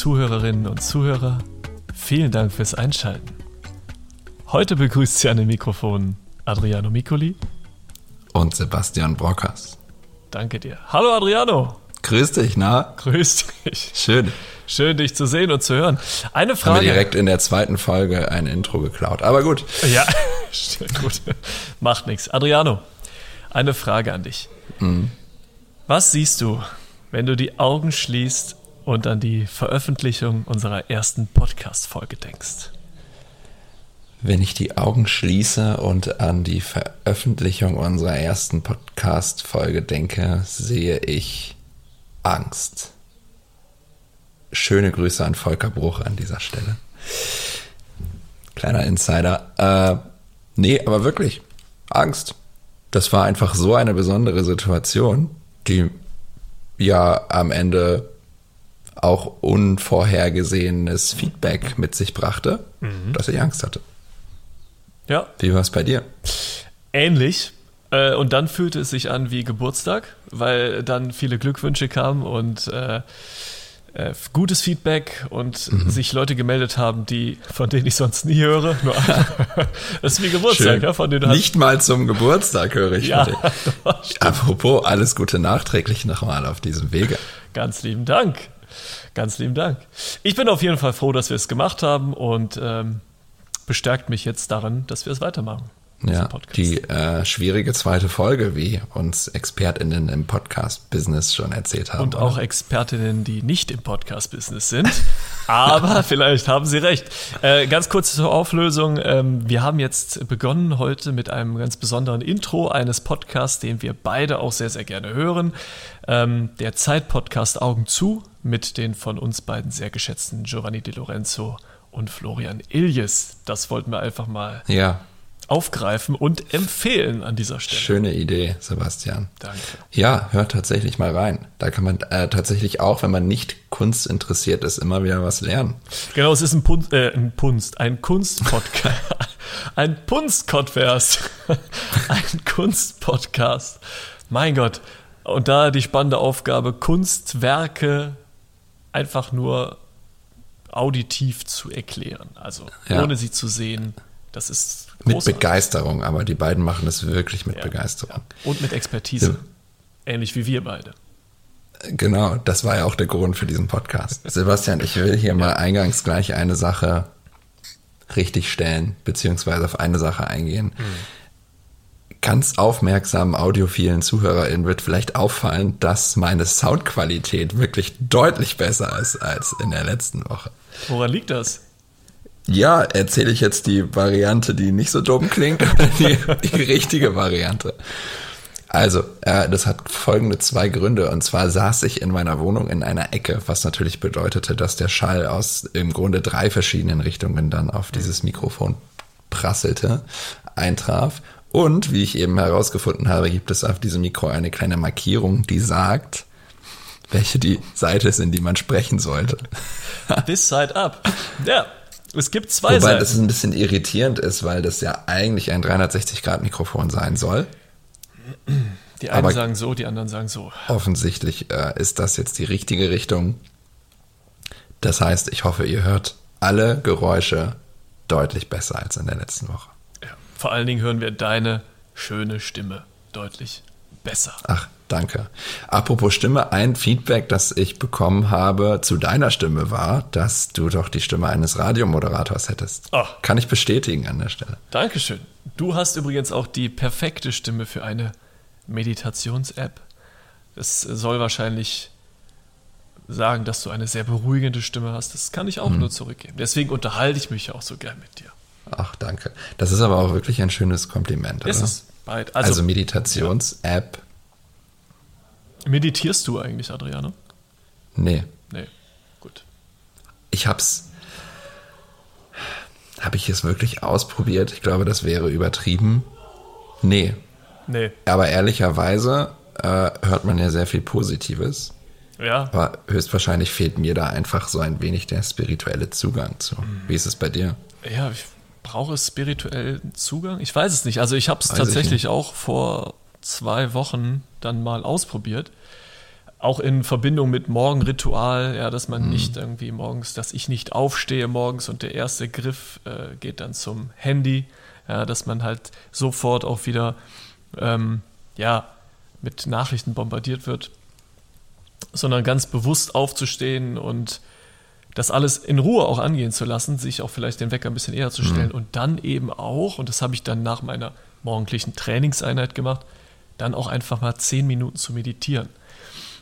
Zuhörerinnen und Zuhörer, vielen Dank fürs Einschalten. Heute begrüßt Sie an den Mikrofonen Adriano Micoli und Sebastian Brockers. Danke dir. Hallo Adriano. Grüß dich, na? Grüß dich. Schön. Schön, dich zu sehen und zu hören. Eine Frage. Haben wir direkt in der zweiten Folge ein Intro geklaut. Aber gut. Ja, gut. Macht nichts. Adriano, eine Frage an dich. Mhm. Was siehst du, wenn du die Augen schließt und an die Veröffentlichung unserer ersten Podcast-Folge denkst? Wenn ich die Augen schließe und an die Veröffentlichung unserer ersten Podcast-Folge denke, sehe ich Angst. Schöne Grüße an Volker Bruch an dieser Stelle. Kleiner Insider. Äh, nee, aber wirklich. Angst. Das war einfach so eine besondere Situation, die ja am Ende auch unvorhergesehenes Feedback mit sich brachte, mhm. dass ich Angst hatte. Ja. Wie war es bei dir? Ähnlich. Äh, und dann fühlte es sich an wie Geburtstag, weil dann viele Glückwünsche kamen und äh, äh, gutes Feedback und mhm. sich Leute gemeldet haben, die von denen ich sonst nie höre. Nur das ist wie Geburtstag, ja, von denen du Nicht mal zum Geburtstag höre ich ja, Apropos, alles Gute nachträglich nochmal auf diesem Wege. Ganz lieben Dank. Ganz lieben Dank. Ich bin auf jeden Fall froh, dass wir es gemacht haben und ähm, bestärkt mich jetzt darin, dass wir es weitermachen. Ja, die äh, schwierige zweite Folge, wie uns ExpertInnen im Podcast-Business schon erzählt haben. Und oder? auch Expertinnen, die nicht im Podcast-Business sind. Aber vielleicht haben sie recht. Äh, ganz kurz zur Auflösung. Ähm, wir haben jetzt begonnen heute mit einem ganz besonderen Intro eines Podcasts, den wir beide auch sehr, sehr gerne hören. Ähm, der Zeit-Podcast Augen zu mit den von uns beiden sehr geschätzten Giovanni Di Lorenzo und Florian Iljes. Das wollten wir einfach mal ja aufgreifen und empfehlen an dieser Stelle. Schöne Idee, Sebastian. Danke. Ja, hört tatsächlich mal rein. Da kann man äh, tatsächlich auch, wenn man nicht Kunst interessiert ist, immer wieder was lernen. Genau, es ist ein, Punst, äh, ein Punst, ein Kunstpodcast. ein Punstcodverse. ein Kunstpodcast. Mein Gott. Und da die spannende Aufgabe, Kunstwerke einfach nur auditiv zu erklären. Also ja. ohne sie zu sehen. Das ist Großartig. Mit Begeisterung, aber die beiden machen es wirklich mit ja, Begeisterung. Ja. Und mit Expertise. Ähnlich wie wir beide. Genau, das war ja auch der Grund für diesen Podcast. Sebastian, ich will hier mal eingangs gleich eine Sache richtig stellen, beziehungsweise auf eine Sache eingehen. Mhm. Ganz aufmerksamen audiophilen ZuhörerInnen wird vielleicht auffallen, dass meine Soundqualität wirklich deutlich besser ist als in der letzten Woche. Woran liegt das? Ja, erzähle ich jetzt die Variante, die nicht so dumm klingt, oder die, die richtige Variante? Also, äh, das hat folgende zwei Gründe. Und zwar saß ich in meiner Wohnung in einer Ecke, was natürlich bedeutete, dass der Schall aus im Grunde drei verschiedenen Richtungen dann auf dieses Mikrofon prasselte, eintraf. Und wie ich eben herausgefunden habe, gibt es auf diesem Mikro eine kleine Markierung, die sagt, welche die Seite ist, in die man sprechen sollte. This side up. Ja, es gibt zwei Wobei Seiten. das ein bisschen irritierend ist, weil das ja eigentlich ein 360-Grad-Mikrofon sein soll. Die einen Aber sagen so, die anderen sagen so. Offensichtlich äh, ist das jetzt die richtige Richtung. Das heißt, ich hoffe, ihr hört alle Geräusche deutlich besser als in der letzten Woche. Vor allen Dingen hören wir deine schöne Stimme deutlich besser. Ach, danke. Apropos Stimme, ein Feedback, das ich bekommen habe zu deiner Stimme war, dass du doch die Stimme eines Radiomoderators hättest. Oh. Kann ich bestätigen an der Stelle. Dankeschön. Du hast übrigens auch die perfekte Stimme für eine Meditations-App. Es soll wahrscheinlich sagen, dass du eine sehr beruhigende Stimme hast. Das kann ich auch hm. nur zurückgeben. Deswegen unterhalte ich mich auch so gern mit dir. Ach, danke. Das ist aber auch wirklich ein schönes Kompliment. Ist oder? es. Beid. Also, also Meditations-App. Ja. Meditierst du eigentlich, Adriano? Nee. Nee, gut. Ich hab's. Habe ich es wirklich ausprobiert? Ich glaube, das wäre übertrieben. Nee. Nee. Aber ehrlicherweise äh, hört man ja sehr viel Positives. Ja. Aber höchstwahrscheinlich fehlt mir da einfach so ein wenig der spirituelle Zugang zu. Mhm. Wie ist es bei dir? Ja, ich brauche es spirituellen Zugang? Ich weiß es nicht. Also ich habe es tatsächlich auch vor zwei Wochen dann mal ausprobiert. auch in Verbindung mit Morgenritual, ja, dass man mhm. nicht irgendwie morgens, dass ich nicht aufstehe morgens und der erste Griff äh, geht dann zum Handy, ja, dass man halt sofort auch wieder ähm, ja, mit Nachrichten bombardiert wird, sondern ganz bewusst aufzustehen und das alles in Ruhe auch angehen zu lassen, sich auch vielleicht den Wecker ein bisschen eher zu stellen mhm. und dann eben auch, und das habe ich dann nach meiner morgendlichen Trainingseinheit gemacht, dann auch einfach mal zehn Minuten zu meditieren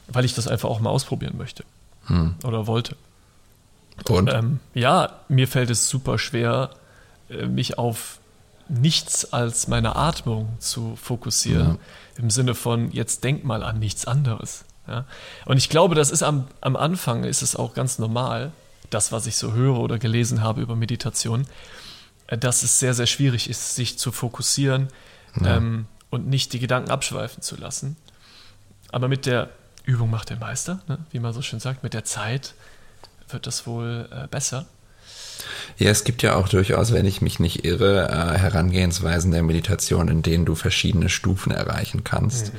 weil ich das einfach auch mal ausprobieren möchte hm. oder wollte. Und? Ähm, ja, mir fällt es super schwer, äh, mich auf nichts als meine Atmung zu fokussieren, ja. im Sinne von, jetzt denk mal an nichts anderes. Ja? Und ich glaube, das ist am, am Anfang ist es auch ganz normal, das, was ich so höre oder gelesen habe über Meditation, äh, dass es sehr, sehr schwierig ist, sich zu fokussieren ja. ähm, und nicht die Gedanken abschweifen zu lassen. Aber mit der Übung macht den Meister, ne? wie man so schön sagt. Mit der Zeit wird das wohl äh, besser. Ja, es gibt ja auch durchaus, wenn ich mich nicht irre, äh, Herangehensweisen der Meditation, in denen du verschiedene Stufen erreichen kannst. Mhm.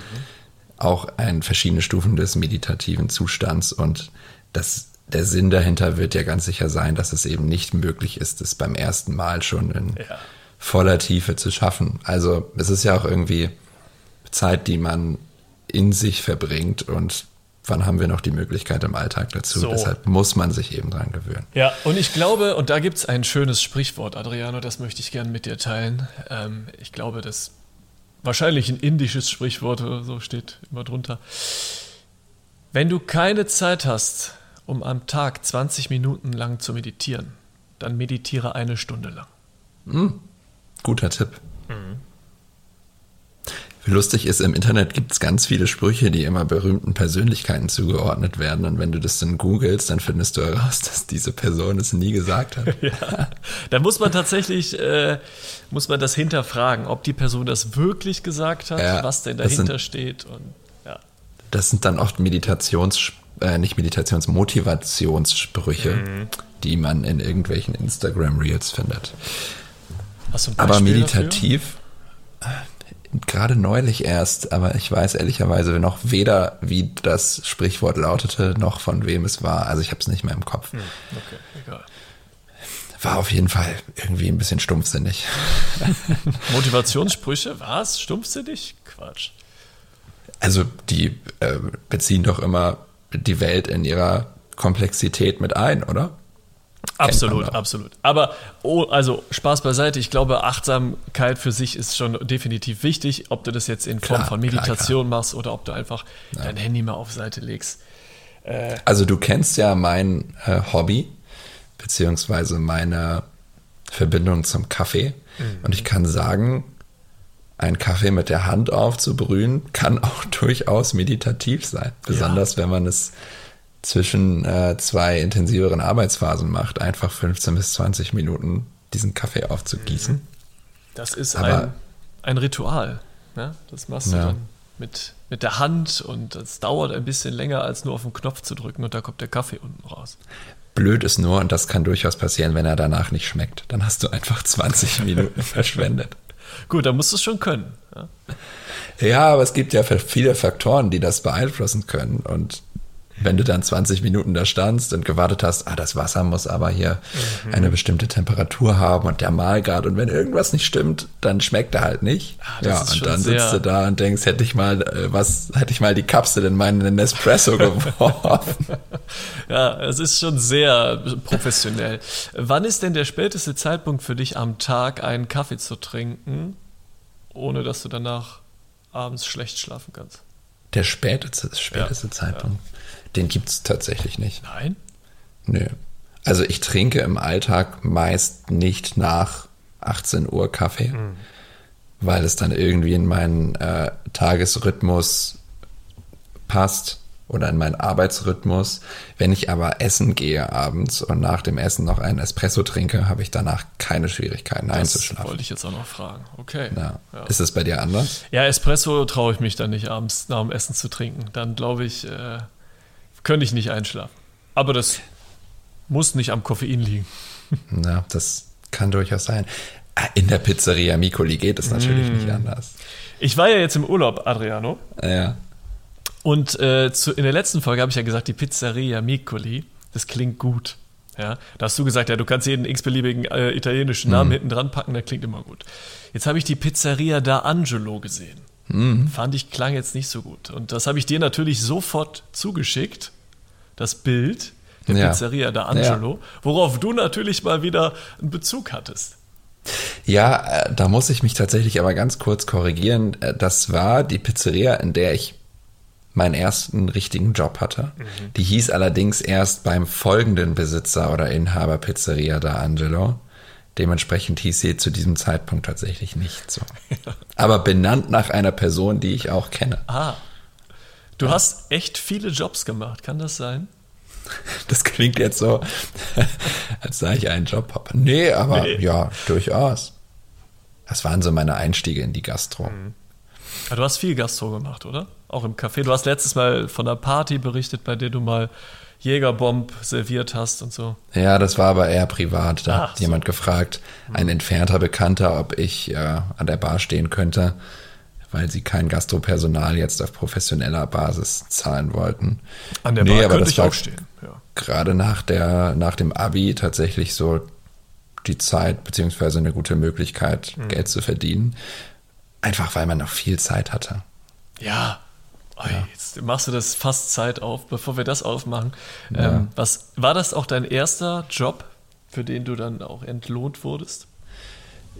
Auch ein verschiedene Stufen des meditativen Zustands und das der Sinn dahinter wird ja ganz sicher sein, dass es eben nicht möglich ist, es beim ersten Mal schon in ja. voller Tiefe zu schaffen. Also es ist ja auch irgendwie Zeit, die man in sich verbringt und wann haben wir noch die Möglichkeit im Alltag dazu? So. Deshalb muss man sich eben dran gewöhnen. Ja, und ich glaube, und da gibt es ein schönes Sprichwort, Adriano, das möchte ich gerne mit dir teilen. Ähm, ich glaube, das wahrscheinlich ein indisches Sprichwort oder so steht immer drunter. Wenn du keine Zeit hast, um am Tag 20 Minuten lang zu meditieren, dann meditiere eine Stunde lang. Mhm. Guter Tipp. Mhm. Lustig ist, im Internet gibt es ganz viele Sprüche, die immer berühmten Persönlichkeiten zugeordnet werden. Und wenn du das dann googelst, dann findest du heraus, dass diese Person es nie gesagt hat. ja. Da muss man tatsächlich, äh, muss man das hinterfragen, ob die Person das wirklich gesagt hat, ja, was denn dahinter sind, steht. Und, ja. Das sind dann oft Meditations, äh, nicht Meditations, Motivationssprüche, mhm. die man in irgendwelchen Instagram Reels findet. Aber meditativ, dafür? Gerade neulich erst, aber ich weiß ehrlicherweise noch weder, wie das Sprichwort lautete, noch von wem es war. Also ich habe es nicht mehr im Kopf. Hm, okay, egal. War auf jeden Fall irgendwie ein bisschen stumpfsinnig. Motivationssprüche, was? Stumpfsinnig? Quatsch. Also die äh, beziehen doch immer die Welt in ihrer Komplexität mit ein, oder? Absolut, absolut. Aber oh, also Spaß beiseite. Ich glaube, Achtsamkeit für sich ist schon definitiv wichtig, ob du das jetzt in Form klar, von Meditation klar, klar. machst oder ob du einfach ja. dein Handy mal auf Seite legst. Äh, also du kennst ja mein äh, Hobby beziehungsweise meine Verbindung zum Kaffee mhm. und ich kann sagen, ein Kaffee mit der Hand aufzubrühen kann auch durchaus meditativ sein, besonders ja. wenn man es zwischen äh, zwei intensiveren Arbeitsphasen macht, einfach 15 bis 20 Minuten diesen Kaffee aufzugießen. Mhm. Das ist Aber, ein, ein Ritual. Ne? Das machst du ja. dann mit, mit der Hand und es dauert ein bisschen länger, als nur auf den Knopf zu drücken und da kommt der Kaffee unten raus. Blöd ist nur, und das kann durchaus passieren, wenn er danach nicht schmeckt. Dann hast du einfach 20 Minuten verschwendet. Gut, dann musst du es schon können. Ja? ja, aber es gibt ja viele Faktoren, die das beeinflussen können. Und wenn du dann 20 Minuten da standst und gewartet hast, ah, das Wasser muss aber hier mhm. eine bestimmte Temperatur haben und der Mahlgrad und wenn irgendwas nicht stimmt, dann schmeckt er halt nicht. Ah, ja, und dann sitzt du da und denkst, hätte ich mal äh, was, hätte ich mal die Kapsel in meinen Nespresso geworfen. ja, es ist schon sehr professionell. Wann ist denn der späteste Zeitpunkt für dich am Tag, einen Kaffee zu trinken, ohne dass du danach abends schlecht schlafen kannst? Der späteste, späteste ja, Zeitpunkt. Ja. Den gibt es tatsächlich nicht. Nein? Nö. Also ich trinke im Alltag meist nicht nach 18 Uhr Kaffee, mhm. weil es dann irgendwie in meinen äh, Tagesrhythmus passt oder in meinen Arbeitsrhythmus. Wenn ich aber essen gehe abends und nach dem Essen noch einen Espresso trinke, habe ich danach keine Schwierigkeiten das einzuschlafen. wollte ich jetzt auch noch fragen. Okay. Ja. Ja. Ist es bei dir anders? Ja, Espresso traue ich mich dann nicht abends nach dem Essen zu trinken. Dann glaube ich, äh, könnte ich nicht einschlafen. Aber das muss nicht am Koffein liegen. Na, das kann durchaus sein. Ah, in der Pizzeria Micoli geht es natürlich mm. nicht anders. Ich war ja jetzt im Urlaub, Adriano. Ja. Und äh, zu, in der letzten Folge habe ich ja gesagt, die Pizzeria Micoli, das klingt gut. Ja, da hast du gesagt, ja, du kannst jeden x-beliebigen äh, italienischen Namen mhm. hinten dran packen, der klingt immer gut. Jetzt habe ich die Pizzeria da Angelo gesehen. Mhm. Fand ich, klang jetzt nicht so gut. Und das habe ich dir natürlich sofort zugeschickt, das Bild der ja. Pizzeria da Angelo, ja. worauf du natürlich mal wieder einen Bezug hattest. Ja, äh, da muss ich mich tatsächlich aber ganz kurz korrigieren. Äh, das war die Pizzeria, in der ich meinen ersten richtigen Job hatte. Mhm. Die hieß allerdings erst beim folgenden Besitzer oder Inhaber Pizzeria da Angelo. Dementsprechend hieß sie zu diesem Zeitpunkt tatsächlich nicht so. Aber benannt nach einer Person, die ich auch kenne. Ah. Du ja. hast echt viele Jobs gemacht, kann das sein? Das klingt jetzt so, als sei ich einen Job habe. Nee, aber nee. ja, durchaus. Das waren so meine Einstiege in die Gastro. Mhm. Ja, du hast viel Gastro gemacht, oder? Auch im Café. Du hast letztes Mal von einer Party berichtet, bei der du mal Jägerbomb serviert hast und so. Ja, das war aber eher privat. Da Ach, hat jemand gefragt, ein mhm. entfernter Bekannter, ob ich äh, an der Bar stehen könnte, weil sie kein Gastropersonal jetzt auf professioneller Basis zahlen wollten. An der Bar nee, aber könnte das ich auch stehen. Ja. Gerade nach, der, nach dem Abi tatsächlich so die Zeit beziehungsweise eine gute Möglichkeit, mhm. Geld zu verdienen. Einfach weil man noch viel Zeit hatte. Ja. Ja. Jetzt machst du das fast Zeit auf, bevor wir das aufmachen. Ja. Ähm, was war das auch dein erster Job, für den du dann auch entlohnt wurdest?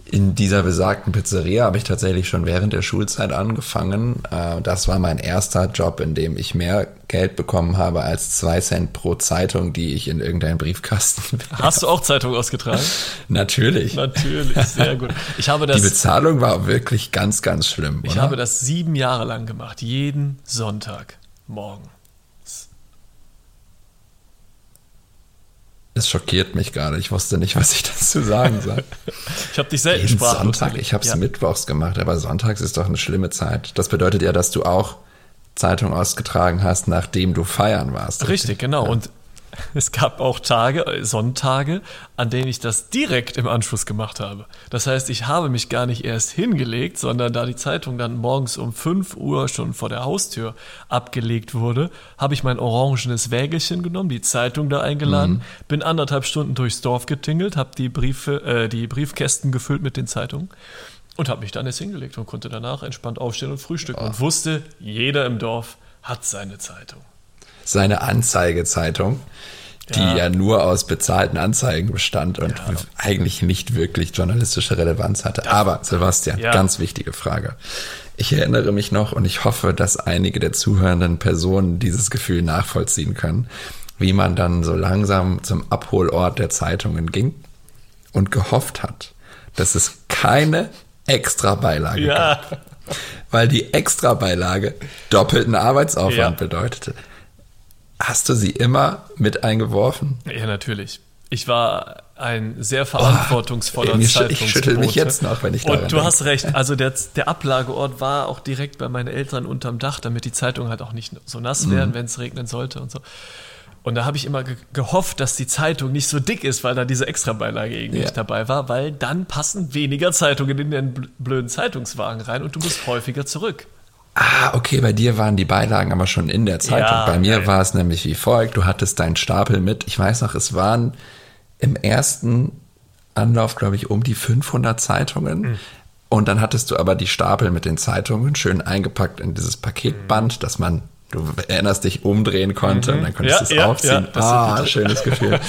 In dieser besagten Pizzeria habe ich tatsächlich schon während der Schulzeit angefangen. Äh, das war mein erster Job, in dem ich mehr Geld bekommen habe als zwei Cent pro Zeitung, die ich in irgendeinen Briefkasten. Hast du auch Zeitung ausgetragen? Natürlich. Natürlich, sehr gut. Ich habe das, Die Bezahlung war wirklich ganz, ganz schlimm. Ich oder? habe das sieben Jahre lang gemacht, jeden Sonntag Es schockiert mich gerade. Ich wusste nicht, was ich dazu sagen soll. ich habe dich selten Jeden Sonntag, ich habe es ja. mittwochs gemacht, aber sonntags ist doch eine schlimme Zeit. Das bedeutet ja, dass du auch Zeitung ausgetragen hast, nachdem du feiern warst. Richtig, richtig? genau. Ja. Und es gab auch Tage, äh, Sonntage, an denen ich das direkt im Anschluss gemacht habe. Das heißt, ich habe mich gar nicht erst hingelegt, sondern da die Zeitung dann morgens um 5 Uhr schon vor der Haustür abgelegt wurde, habe ich mein orangenes Wägelchen genommen, die Zeitung da eingeladen, mhm. bin anderthalb Stunden durchs Dorf getingelt, habe die Briefe, äh, die Briefkästen gefüllt mit den Zeitungen und habe mich dann erst hingelegt und konnte danach entspannt aufstehen und frühstücken oh. und wusste, jeder im Dorf hat seine Zeitung seine Anzeigezeitung, die ja. ja nur aus bezahlten Anzeigen bestand und ja. eigentlich nicht wirklich journalistische Relevanz hatte. Ja. Aber Sebastian, ganz wichtige Frage. Ich erinnere mich noch und ich hoffe, dass einige der zuhörenden Personen dieses Gefühl nachvollziehen können, wie man dann so langsam zum Abholort der Zeitungen ging und gehofft hat, dass es keine Extrabeilage ja. gab. Weil die Extrabeilage doppelten Arbeitsaufwand ja. bedeutete. Hast du sie immer mit eingeworfen? Ja, natürlich. Ich war ein sehr verantwortungsvoller oh, ey, Ich schüttel mich jetzt noch, wenn ich daran Und du denke. hast recht. Also der, der Ablageort war auch direkt bei meinen Eltern unterm Dach, damit die Zeitungen halt auch nicht so nass werden, mhm. wenn es regnen sollte und so. Und da habe ich immer ge gehofft, dass die Zeitung nicht so dick ist, weil da diese Extrabeilage irgendwie ja. dabei war, weil dann passen weniger Zeitungen in den blöden Zeitungswagen rein und du musst häufiger zurück. Ah, okay, bei dir waren die Beilagen aber schon in der Zeitung. Ja, bei mir war es nämlich wie folgt, du hattest deinen Stapel mit. Ich weiß noch, es waren im ersten Anlauf, glaube ich, um die 500 Zeitungen. Mhm. Und dann hattest du aber die Stapel mit den Zeitungen schön eingepackt in dieses Paketband, mhm. dass man, du erinnerst dich, umdrehen konnte mhm. und dann konntest ja, du es ja, aufziehen. Ja, ah, schönes Gefühl.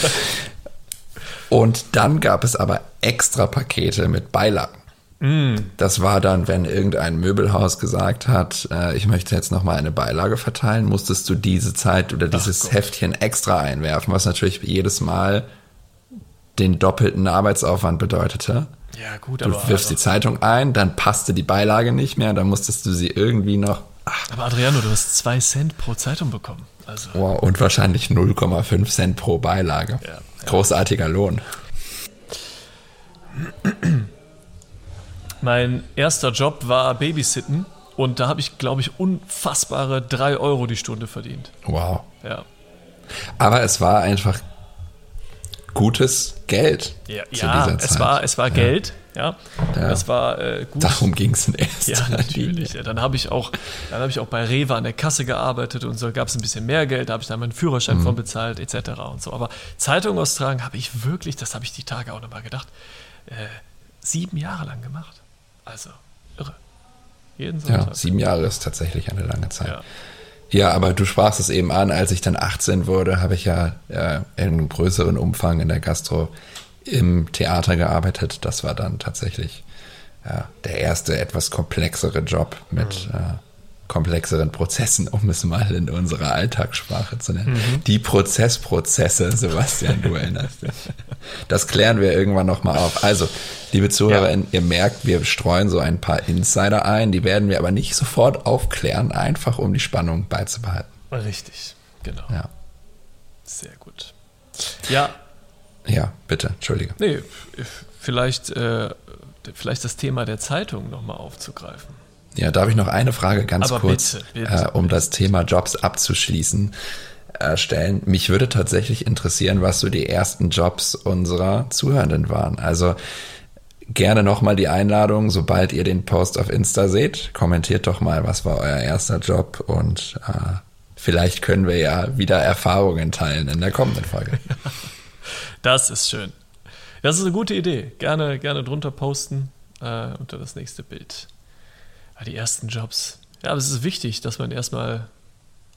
und dann gab es aber extra Pakete mit Beilagen. Mm. Das war dann, wenn irgendein Möbelhaus gesagt hat, äh, ich möchte jetzt nochmal eine Beilage verteilen, musstest du diese Zeit oder dieses Heftchen extra einwerfen, was natürlich jedes Mal den doppelten Arbeitsaufwand bedeutete. Ja, gut, du aber. Du wirfst die Zeitung ein, dann passte die Beilage nicht mehr, dann musstest du sie irgendwie noch. Ach. Aber Adriano, du hast zwei Cent pro Zeitung bekommen. Also. Wow, und wahrscheinlich 0,5 Cent pro Beilage. Ja, ja. Großartiger Lohn. Mein erster Job war Babysitten und da habe ich, glaube ich, unfassbare drei Euro die Stunde verdient. Wow. Ja. Aber es war einfach gutes Geld. Ja, ja es war, es war ja. Geld. Ja, ja. das war äh, gut. Darum ging es in erster Ja, natürlich. Ja, dann habe ich auch, dann habe ich auch bei Rewe an der Kasse gearbeitet und so gab es ein bisschen mehr Geld, da habe ich dann meinen Führerschein mhm. von bezahlt etc. und so. Aber Zeitung austragen habe ich wirklich, das habe ich die Tage auch nochmal gedacht, äh, sieben Jahre lang gemacht. Also irre. Jeden Sonntag. Ja, sieben Jahre ist tatsächlich eine lange Zeit. Ja. Ja, aber du sprachst es eben an, als ich dann 18 wurde, habe ich ja äh, in größeren Umfang in der Gastro im Theater gearbeitet. Das war dann tatsächlich ja, der erste etwas komplexere Job mit mhm. äh, komplexeren Prozessen, um es mal in unserer Alltagssprache zu nennen. Mhm. Die Prozessprozesse, Sebastian, du erinnerst dich. Das klären wir irgendwann nochmal auf. Also, liebe ZuhörerInnen, ja. ihr merkt, wir streuen so ein paar Insider ein, die werden wir aber nicht sofort aufklären, einfach um die Spannung beizubehalten. Richtig, genau. Ja. Sehr gut. Ja, ja, bitte, entschuldige. Nee, vielleicht, äh, vielleicht das Thema der Zeitung nochmal aufzugreifen. Ja, darf ich noch eine Frage ganz Aber kurz, bitte, bitte, äh, um bitte. das Thema Jobs abzuschließen, äh, stellen? Mich würde tatsächlich interessieren, was so die ersten Jobs unserer Zuhörenden waren. Also gerne nochmal die Einladung, sobald ihr den Post auf Insta seht, kommentiert doch mal, was war euer erster Job und äh, vielleicht können wir ja wieder Erfahrungen teilen in der kommenden Folge. Das ist schön. Das ist eine gute Idee. Gerne, gerne drunter posten äh, unter das nächste Bild. Ja, die ersten Jobs. Ja, aber es ist wichtig, dass man erstmal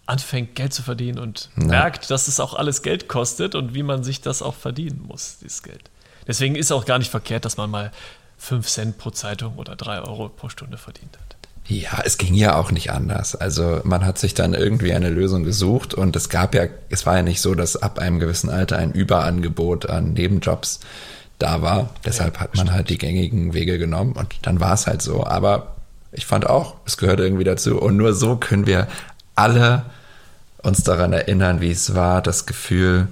anfängt, Geld zu verdienen und ja. merkt, dass es auch alles Geld kostet und wie man sich das auch verdienen muss, dieses Geld. Deswegen ist auch gar nicht verkehrt, dass man mal 5 Cent pro Zeitung oder 3 Euro pro Stunde verdient hat. Ja, es ging ja auch nicht anders. Also man hat sich dann irgendwie eine Lösung gesucht und es gab ja, es war ja nicht so, dass ab einem gewissen Alter ein Überangebot an Nebenjobs da war. Deshalb ja, hat man stimmt. halt die gängigen Wege genommen und dann war es halt so. Aber ich fand auch, es gehört irgendwie dazu und nur so können wir alle uns daran erinnern, wie es war, das Gefühl,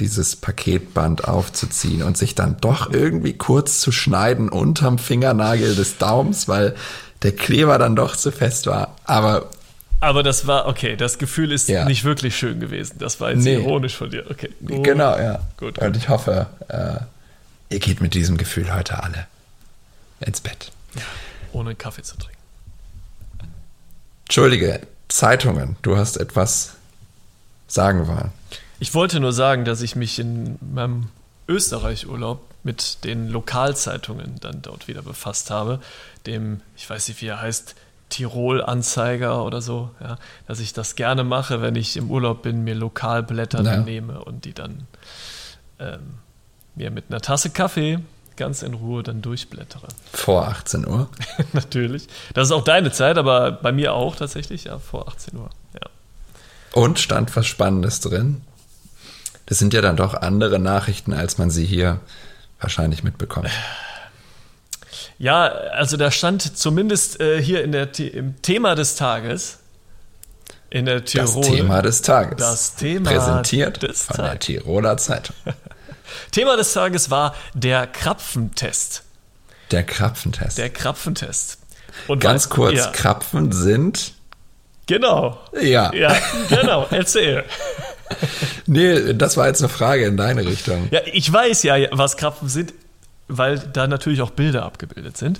dieses Paketband aufzuziehen und sich dann doch irgendwie kurz zu schneiden unterm Fingernagel des Daums, weil der Kleber dann doch zu fest war. Aber aber das war, okay, das Gefühl ist ja. nicht wirklich schön gewesen. Das war jetzt nee. ironisch von dir. Okay. Gut. Genau, ja. Gut, Und ich hoffe, äh, ihr geht mit diesem Gefühl heute alle ins Bett. Ja, ohne Kaffee zu trinken. Entschuldige, Zeitungen, du hast etwas sagen wollen. Ich wollte nur sagen, dass ich mich in meinem Österreich-Urlaub mit den Lokalzeitungen dann dort wieder befasst habe. Dem, ich weiß nicht, wie er heißt, Tirol-Anzeiger oder so, ja, dass ich das gerne mache, wenn ich im Urlaub bin, mir Lokalblätter ja. nehme und die dann ähm, mir mit einer Tasse Kaffee ganz in Ruhe dann durchblättere. Vor 18 Uhr? Natürlich. Das ist auch deine Zeit, aber bei mir auch tatsächlich, ja, vor 18 Uhr. Ja. Und stand was Spannendes drin? Das sind ja dann doch andere Nachrichten, als man sie hier wahrscheinlich mitbekommt. Ja, also da stand zumindest äh, hier in der, im Thema des Tages in der Tirol. Das Thema des Tages. Das Thema Präsentiert des von Tages. der Tiroler Zeitung. Thema des Tages war der Krapfentest. Der Krapfentest. Der Krapfentest. Und Ganz weil, kurz, ja. Krapfen sind. Genau. Ja. Ja, genau. Erzähl. nee, das war jetzt eine Frage in deine Richtung. Ja, ich weiß ja, was Krapfen sind, weil da natürlich auch Bilder abgebildet sind.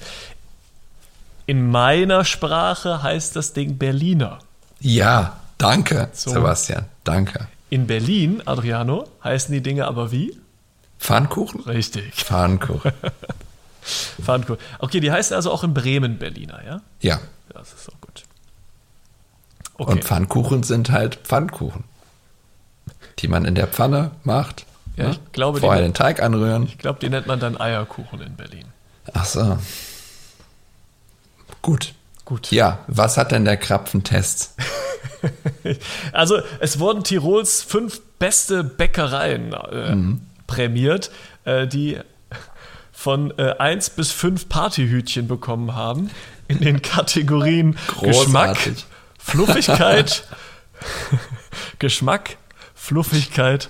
In meiner Sprache heißt das Ding Berliner. Ja, danke, so. Sebastian. Danke. In Berlin, Adriano, heißen die Dinge aber wie? Pfannkuchen? Richtig. Pfannkuchen. Pfannkuchen. Okay, die heißen also auch in Bremen Berliner, ja? Ja. Das ist auch gut. Okay. Und Pfannkuchen sind halt Pfannkuchen die man in der Pfanne macht. Ja, ne? ich glaube, Vorher den Teig anrühren. Ich glaube, die nennt man dann Eierkuchen in Berlin. Ach so. Gut. Gut. Ja, was hat denn der Krapfentest? also, es wurden Tirols fünf beste Bäckereien äh, mhm. Prämiert, äh, die von äh, 1 bis 5 Partyhütchen bekommen haben in den Kategorien Großartig. Geschmack, Fluffigkeit, Geschmack, Fluffigkeit.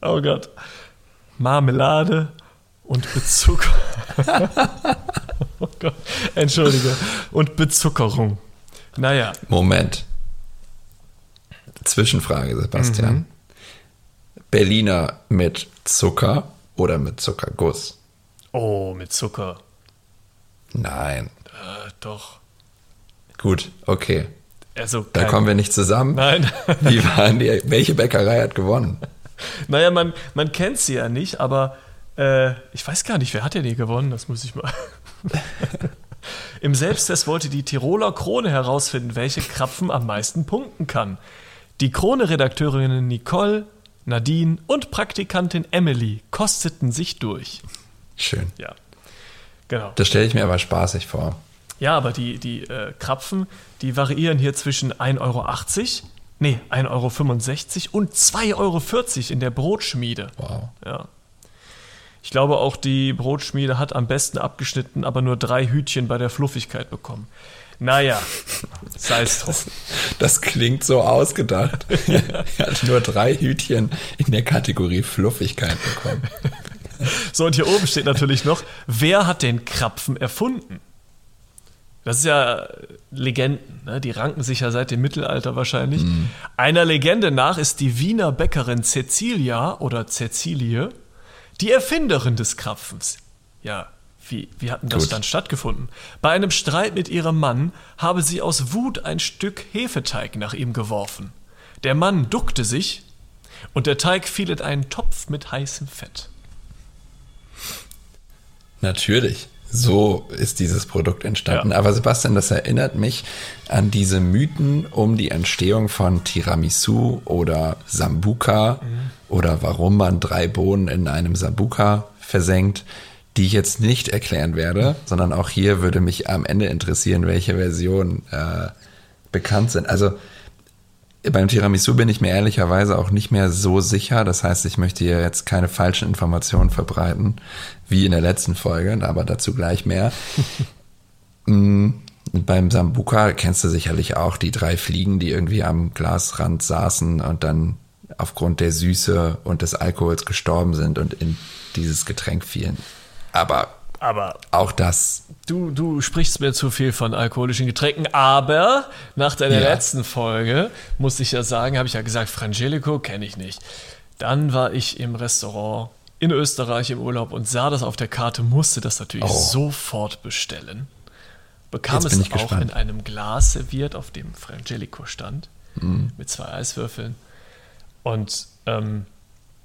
Oh Gott. Marmelade und Bezucker. oh Gott. Entschuldige. Und Bezuckerung. Naja. Moment. Zwischenfrage, Sebastian. Mhm. Berliner mit Zucker oder mit Zuckerguss? Oh, mit Zucker. Nein. Äh, doch. Gut, okay. Also Da kommen wir nicht zusammen. Nein. Wie waren die? Welche Bäckerei hat gewonnen? Naja, man, man kennt sie ja nicht, aber äh, ich weiß gar nicht, wer hat denn die gewonnen? Das muss ich mal. Im Selbsttest wollte die Tiroler Krone herausfinden, welche Krapfen am meisten punkten kann. Die Krone-Redakteurinnen Nicole, Nadine und Praktikantin Emily kosteten sich durch. Schön. Ja, genau. Das stelle ich mir aber spaßig vor. Ja, aber die, die äh, Krapfen, die variieren hier zwischen 1,80 Euro, nee, 1,65 Euro und 2,40 Euro in der Brotschmiede. Wow. Ja. Ich glaube auch, die Brotschmiede hat am besten abgeschnitten, aber nur drei Hütchen bei der Fluffigkeit bekommen. Naja, sei es drum. Das klingt so ausgedacht. er hat nur drei Hütchen in der Kategorie Fluffigkeit bekommen. So, und hier oben steht natürlich noch, wer hat den Krapfen erfunden? Das ist ja Legenden, ne? die ranken sich ja seit dem Mittelalter wahrscheinlich. Einer Legende nach ist die Wiener Bäckerin Cecilia oder Cecilie die Erfinderin des Krapfens. Ja, wie, wie hat denn das Gut. dann stattgefunden? Bei einem Streit mit ihrem Mann habe sie aus Wut ein Stück Hefeteig nach ihm geworfen. Der Mann duckte sich und der Teig fiel in einen Topf mit heißem Fett. Natürlich. So ist dieses Produkt entstanden. Ja. Aber Sebastian, das erinnert mich an diese Mythen um die Entstehung von Tiramisu oder Sambuka oder warum man drei Bohnen in einem Sambuka versenkt, die ich jetzt nicht erklären werde, sondern auch hier würde mich am Ende interessieren, welche Versionen äh, bekannt sind. Also beim Tiramisu bin ich mir ehrlicherweise auch nicht mehr so sicher. Das heißt, ich möchte hier jetzt keine falschen Informationen verbreiten, wie in der letzten Folge, aber dazu gleich mehr. Mm, beim Sambuka kennst du sicherlich auch die drei Fliegen, die irgendwie am Glasrand saßen und dann aufgrund der Süße und des Alkohols gestorben sind und in dieses Getränk fielen. Aber Aber auch das, Du, du sprichst mir zu viel von alkoholischen Getränken, aber nach deiner Ja. letzten Folge muss ich ja sagen, habe ich ja gesagt, Frangelico kenne ich nicht. Dann war ich im Restaurant in Österreich im Urlaub und sah das auf der Karte, musste das natürlich Oh. sofort bestellen. Bekam Jetzt es auch gespannt. in einem Glas serviert, auf dem Frangelico stand, Mhm. mit zwei Eiswürfeln. Und ähm,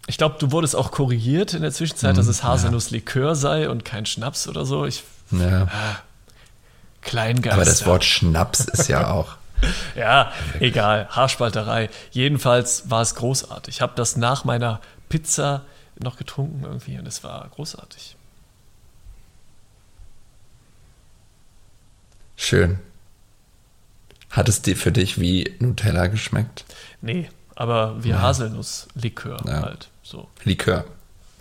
ich glaube, du wurdest auch korrigiert in der Zwischenzeit, dass es Haselnusslikör sei und kein Schnaps oder so. Ich ja. Kleingeister. Aber das Wort Schnaps ist ja auch. Ja, egal, Haarspalterei. Jedenfalls war es großartig. Ich habe das nach meiner Pizza noch getrunken irgendwie und es war großartig. Schön. Hat es dir für dich wie Nutella geschmeckt? Nee, aber wie Haselnusslikör Ja. halt. So, Likör.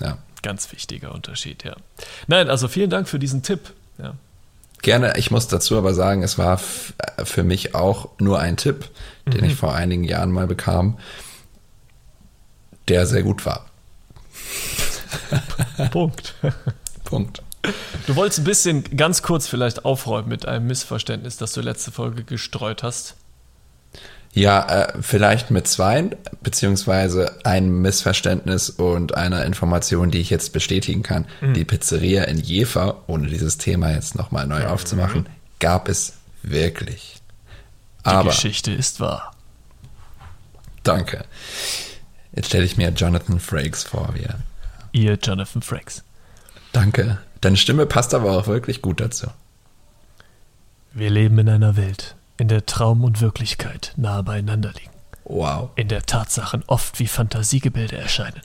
Ja. ganz wichtiger Unterschied, ja. Nein, also vielen Dank für diesen Tipp. Ja. Gerne, ich muss dazu aber sagen, es war f- für mich auch nur ein Tipp, den Mhm. ich vor einigen Jahren mal bekam, der sehr gut war. Punkt. Punkt. Du wolltest ein bisschen ganz kurz vielleicht aufräumen mit einem Missverständnis, das du letzte Folge gestreut hast. Ja, äh, vielleicht mit zwei, beziehungsweise einem Missverständnis und einer Information, die ich jetzt bestätigen kann. Mhm. Die Pizzeria in Jever, ohne dieses Thema jetzt nochmal neu aufzumachen, gab es wirklich. Die Aber, Geschichte ist wahr. danke. Jetzt stelle ich mir Jonathan Frakes vor, wie er Ihr Jonathan Frakes. Danke. Deine Stimme passt aber auch wirklich gut dazu. Wir leben in einer Welt, in der Traum und Wirklichkeit nahe beieinander liegen. Wow. in der Tatsachen oft wie Fantasiegebilde erscheinen,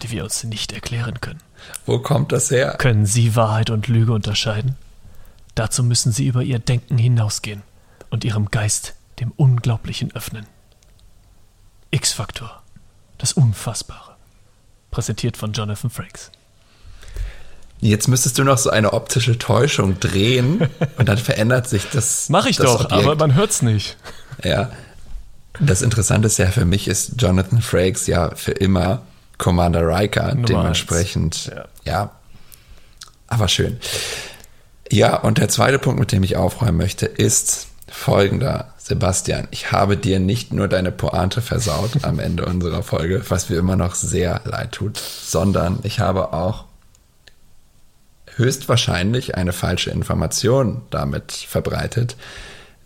die wir uns nicht erklären können. Wo kommt das her? Können Sie Wahrheit und Lüge unterscheiden? Dazu müssen Sie über Ihr Denken hinausgehen und Ihrem Geist dem Unglaublichen öffnen. X-Faktor, das Unfassbare. Präsentiert von Jonathan Frakes. Jetzt müsstest du noch so eine optische Täuschung drehen und dann verändert sich das. Mach ich das doch, Objekt. aber man hört's nicht. Ja. Das Interessante ist ja für mich ist Jonathan Frakes ja für immer Commander Riker, Nummer dementsprechend. eins. Ja. Aber schön. Ja, und der zweite Punkt, mit dem ich aufräumen möchte, ist folgender, Sebastian. Ich habe dir nicht nur deine Pointe versaut am Ende unserer Folge, was mir immer noch sehr leid tut, sondern ich habe auch höchstwahrscheinlich eine falsche Information damit verbreitet.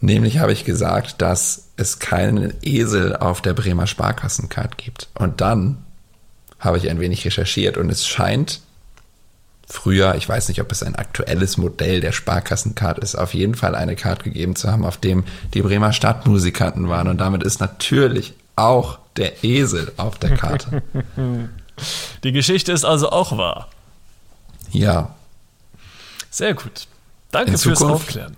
Nämlich habe ich gesagt, dass es keinen Esel auf der Bremer Sparkassencard gibt. Und dann habe ich ein wenig recherchiert und es scheint früher, ich weiß nicht, ob es ein aktuelles Modell der Sparkassencard ist, auf jeden Fall eine Card gegeben zu haben, auf dem die Bremer Stadtmusikanten waren. Und damit ist natürlich auch der Esel auf der Karte. Die Geschichte ist also auch wahr. Ja. Sehr gut. Danke In fürs Zukunft, Aufklären.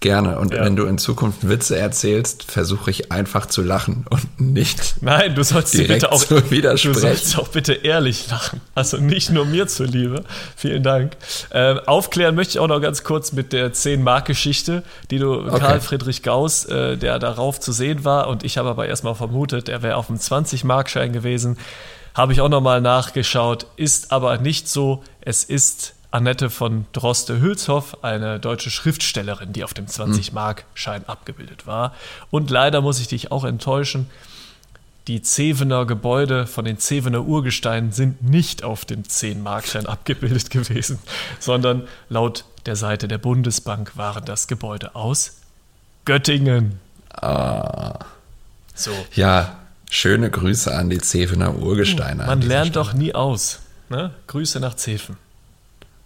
Gerne. Und ja. wenn du in Zukunft Witze erzählst, versuche ich einfach zu lachen und nicht. Nein, du sollst bitte auch widersprechen. Du sollst auch bitte ehrlich lachen. Also nicht nur mir zuliebe. Vielen Dank. Ähm, aufklären möchte ich auch noch ganz kurz mit der 10-Mark-Geschichte, die du okay. Karl Friedrich Gauss, äh, der darauf zu sehen war. Und ich habe aber erstmal vermutet, er wäre auf dem 20-Mark-Schein gewesen. Habe ich auch nochmal nachgeschaut. Ist aber nicht so. Es ist Annette von Droste-Hülshoff, eine deutsche Schriftstellerin, die auf dem 20-Mark-Schein abgebildet war. Und leider muss ich dich auch enttäuschen, die Zevener Gebäude von den Zevener Urgesteinen sind nicht auf dem 10-Markschein abgebildet gewesen, sondern laut der Seite der Bundesbank waren das Gebäude aus Göttingen. Ah. So. Ja, schöne Grüße an die Zevener Urgesteine. Man lernt Stelle. doch nie aus. Ne? Grüße nach Zeven.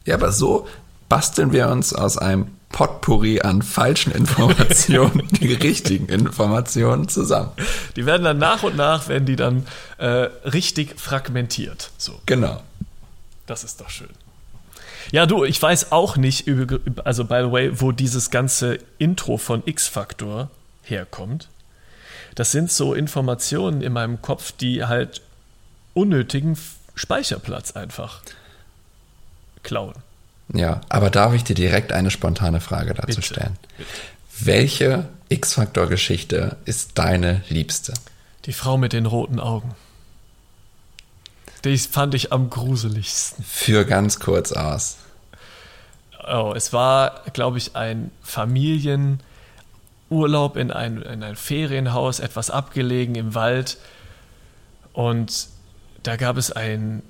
Ja, aber so basteln wir uns aus einem Potpourri an falschen Informationen die richtigen Informationen zusammen. Die werden dann nach und nach, werden die dann äh, richtig fragmentiert. So. Genau. Das ist doch schön. Ja, du, ich weiß auch nicht, also by the way, wo dieses ganze Intro von X-Factor herkommt. Das sind so Informationen in meinem Kopf, die halt unnötigen Speicherplatz einfach klauen. Ja, aber darf ich dir direkt eine spontane Frage dazu Bitte. stellen? Bitte. Welche X-Faktor-Geschichte ist deine liebste? Die Frau mit den roten Augen. Die fand ich am gruseligsten. Für ganz kurz aus. Oh, es war, glaube ich, ein Familienurlaub in ein, in ein Ferienhaus, etwas abgelegen im Wald. Und da gab es ein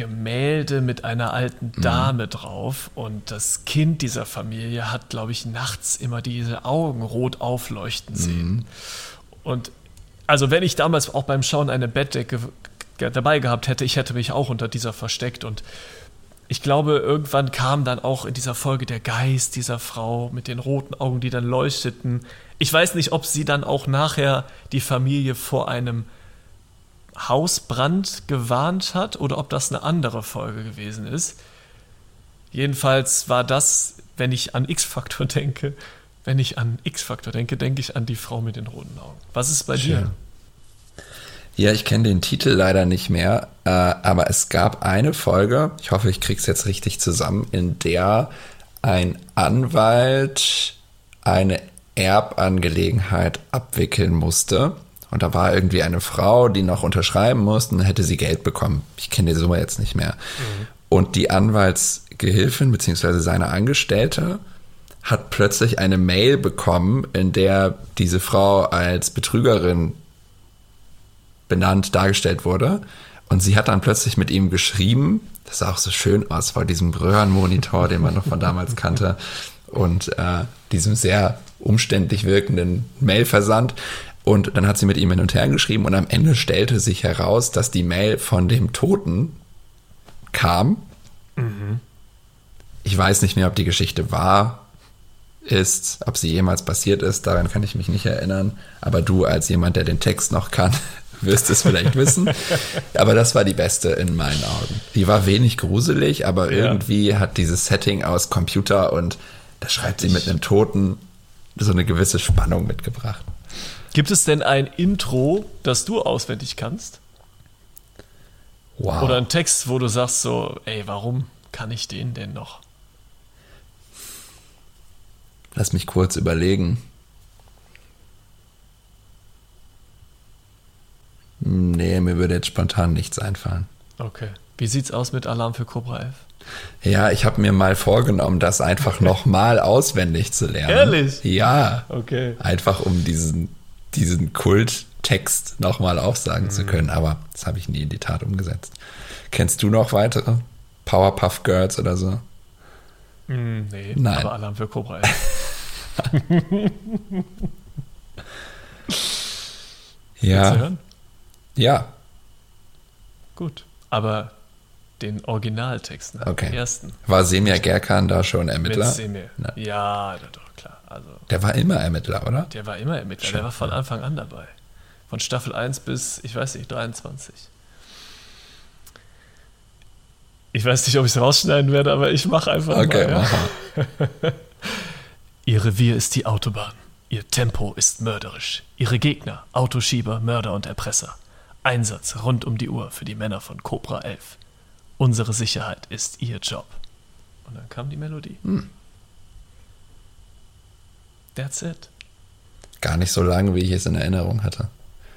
Gemälde mit einer alten mhm. Dame mhm. drauf und das Kind dieser Familie hat, glaube ich, nachts immer diese Augen rot aufleuchten sehen. Mhm. Und also wenn ich damals auch beim Schauen eine Bettdecke dabei gehabt hätte, ich hätte mich auch unter dieser versteckt und ich glaube, irgendwann kam dann auch in dieser Folge der Geist dieser Frau mit den roten Augen, die dann leuchteten. Ich weiß nicht, ob sie dann auch nachher die Familie vor einem Hausbrand gewarnt hat oder ob das eine andere Folge gewesen ist. Jedenfalls war das, wenn ich an X-Faktor denke, wenn ich an X-Faktor denke, denke ich an die Frau mit den roten Augen. Was ist bei Schön. dir? Ja, ich kenne den Titel leider nicht mehr, äh, aber es gab eine Folge, ich hoffe, ich krieg's jetzt richtig zusammen, in der ein Anwalt eine Erbangelegenheit abwickeln musste und da war irgendwie eine Frau, die noch unterschreiben musste, und hätte sie Geld bekommen. Ich kenne die Summe jetzt nicht mehr. Mhm. Und die Anwaltsgehilfin beziehungsweise seine Angestellte hat plötzlich eine Mail bekommen, in der diese Frau als Betrügerin benannt dargestellt wurde. Und sie hat dann plötzlich mit ihm geschrieben, das sah auch so schön aus vor diesem Röhrenmonitor, den man noch von damals kannte, und äh, diesem sehr umständlich wirkenden Mailversand. Und dann hat sie mit ihm hin und her geschrieben und am Ende stellte sich heraus, dass die Mail von dem Toten kam. Mhm. Ich weiß nicht mehr, ob die Geschichte wahr ist, ob sie jemals passiert ist, daran kann ich mich nicht erinnern. Aber du als jemand, der den Text noch kann, wirst es vielleicht wissen. Aber das war die beste in meinen Augen. Die war wenig gruselig, aber ja. irgendwie hat dieses Setting aus Computer und da schreibt sie mit einem Toten so eine gewisse Spannung mitgebracht. Gibt es denn ein Intro, das du auswendig kannst? Wow. Oder ein Text, wo du sagst so, ey, warum kann ich den denn noch? Lass mich kurz überlegen. Nee, mir würde jetzt spontan nichts einfallen. Okay. Wie sieht's aus mit Alarm für Cobra 11? Ja, ich habe mir mal vorgenommen, das einfach nochmal auswendig zu lernen. Ehrlich? Ja. Okay. Einfach um diesen, diesen Kulttext nochmal aufsagen Mhm. zu können. Aber das habe ich nie in die Tat umgesetzt. Kennst du noch weitere? Powerpuff Girls oder so? Hm, nee, Nein. aber Alarm für Cobra 11. Willst du Ja. hören? Ja. Gut. Aber den Originaltext, ne? Okay. Den ersten. War Semir Gerkan da schon Mit Ermittler? Semir. Na. Ja, doch, klar. Also, Der war immer Ermittler, oder? der war immer Ermittler. Der war von Anfang an dabei. Von Staffel 1 bis, ich weiß nicht, 23. Ich weiß nicht, ob ich es rausschneiden werde, aber ich mache einfach Okay, mal. Ja? mach. Ihr Revier ist die Autobahn. Ihr Tempo ist mörderisch. Ihre Gegner, Autoschieber, Mörder und Erpresser. Einsatz rund um die Uhr für die Männer von Cobra 11. Unsere Sicherheit ist ihr Job. Und dann kam die Melodie. That's it. Gar nicht so lang, wie ich es in Erinnerung hatte.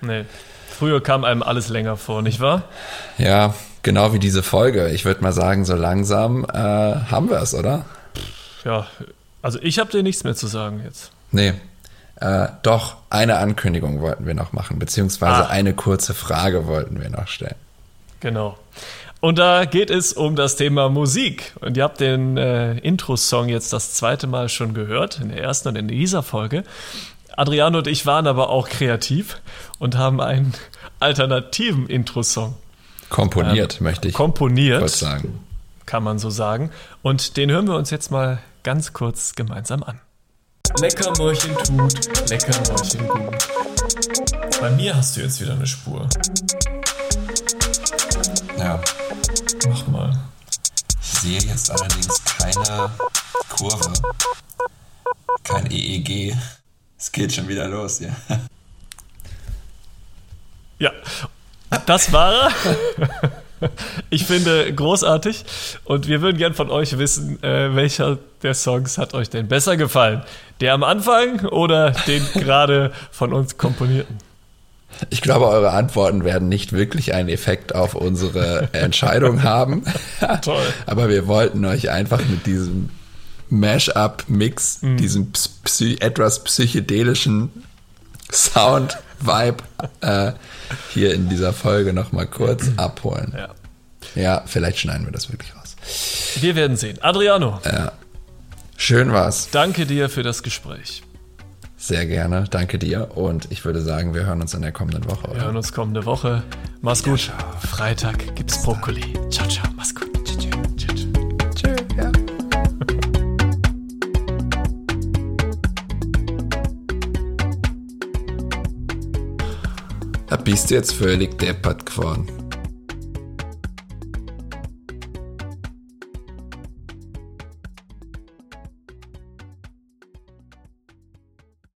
Nee. Früher kam einem alles länger vor, nicht wahr? Ja, genau wie diese Folge. Ich würde mal sagen, so langsam äh, haben wir es, oder? Ja, also ich habe dir nichts mehr zu sagen jetzt. Nee. Äh, doch, eine Ankündigung wollten wir noch machen, beziehungsweise Ah. eine kurze Frage wollten wir noch stellen. Genau. Und da geht es um das Thema Musik. Und ihr habt den äh, Intro-Song jetzt das zweite Mal schon gehört, in der ersten und in dieser Folge. Adriano und ich waren aber auch kreativ und haben einen alternativen Intro-Song Komponiert, möchte ich komponiert, kurz sagen. kann man so sagen. Und den hören wir uns jetzt mal ganz kurz gemeinsam an. Lecker Mäulchen tut, lecker Mäulchen gut. Bei mir hast du jetzt wieder eine Spur. Ja. Mach mal. Ich sehe jetzt allerdings keine Kurve, kein EEG. Es geht schon wieder los, ja. Ja, das war. Ich finde großartig und wir würden gern von euch wissen, äh, welcher der Songs hat euch denn besser gefallen? Der am Anfang oder den gerade von uns komponierten? Ich glaube, eure Antworten werden nicht wirklich einen Effekt auf unsere Entscheidung haben. Toll. Aber wir wollten euch einfach mit diesem Mash-up-Mix, diesem psy etwas psychedelischen Sound-Vibe äh, hier in dieser Folge nochmal kurz abholen. Ja. Ja, vielleicht schneiden wir das wirklich raus. Wir werden sehen. Adriano, Schön war's. danke dir für das Gespräch. Sehr gerne. Danke dir. Und ich würde sagen, wir hören uns in der kommenden Woche. Wir Oder? hören uns kommende Woche. Mach's gut. Freitag gibt's Brokkoli. Ciao, ciao. Mach's gut. Tschüss, tschüss. Tschüss. Tschö, ja. Da bist du jetzt völlig deppert geworden.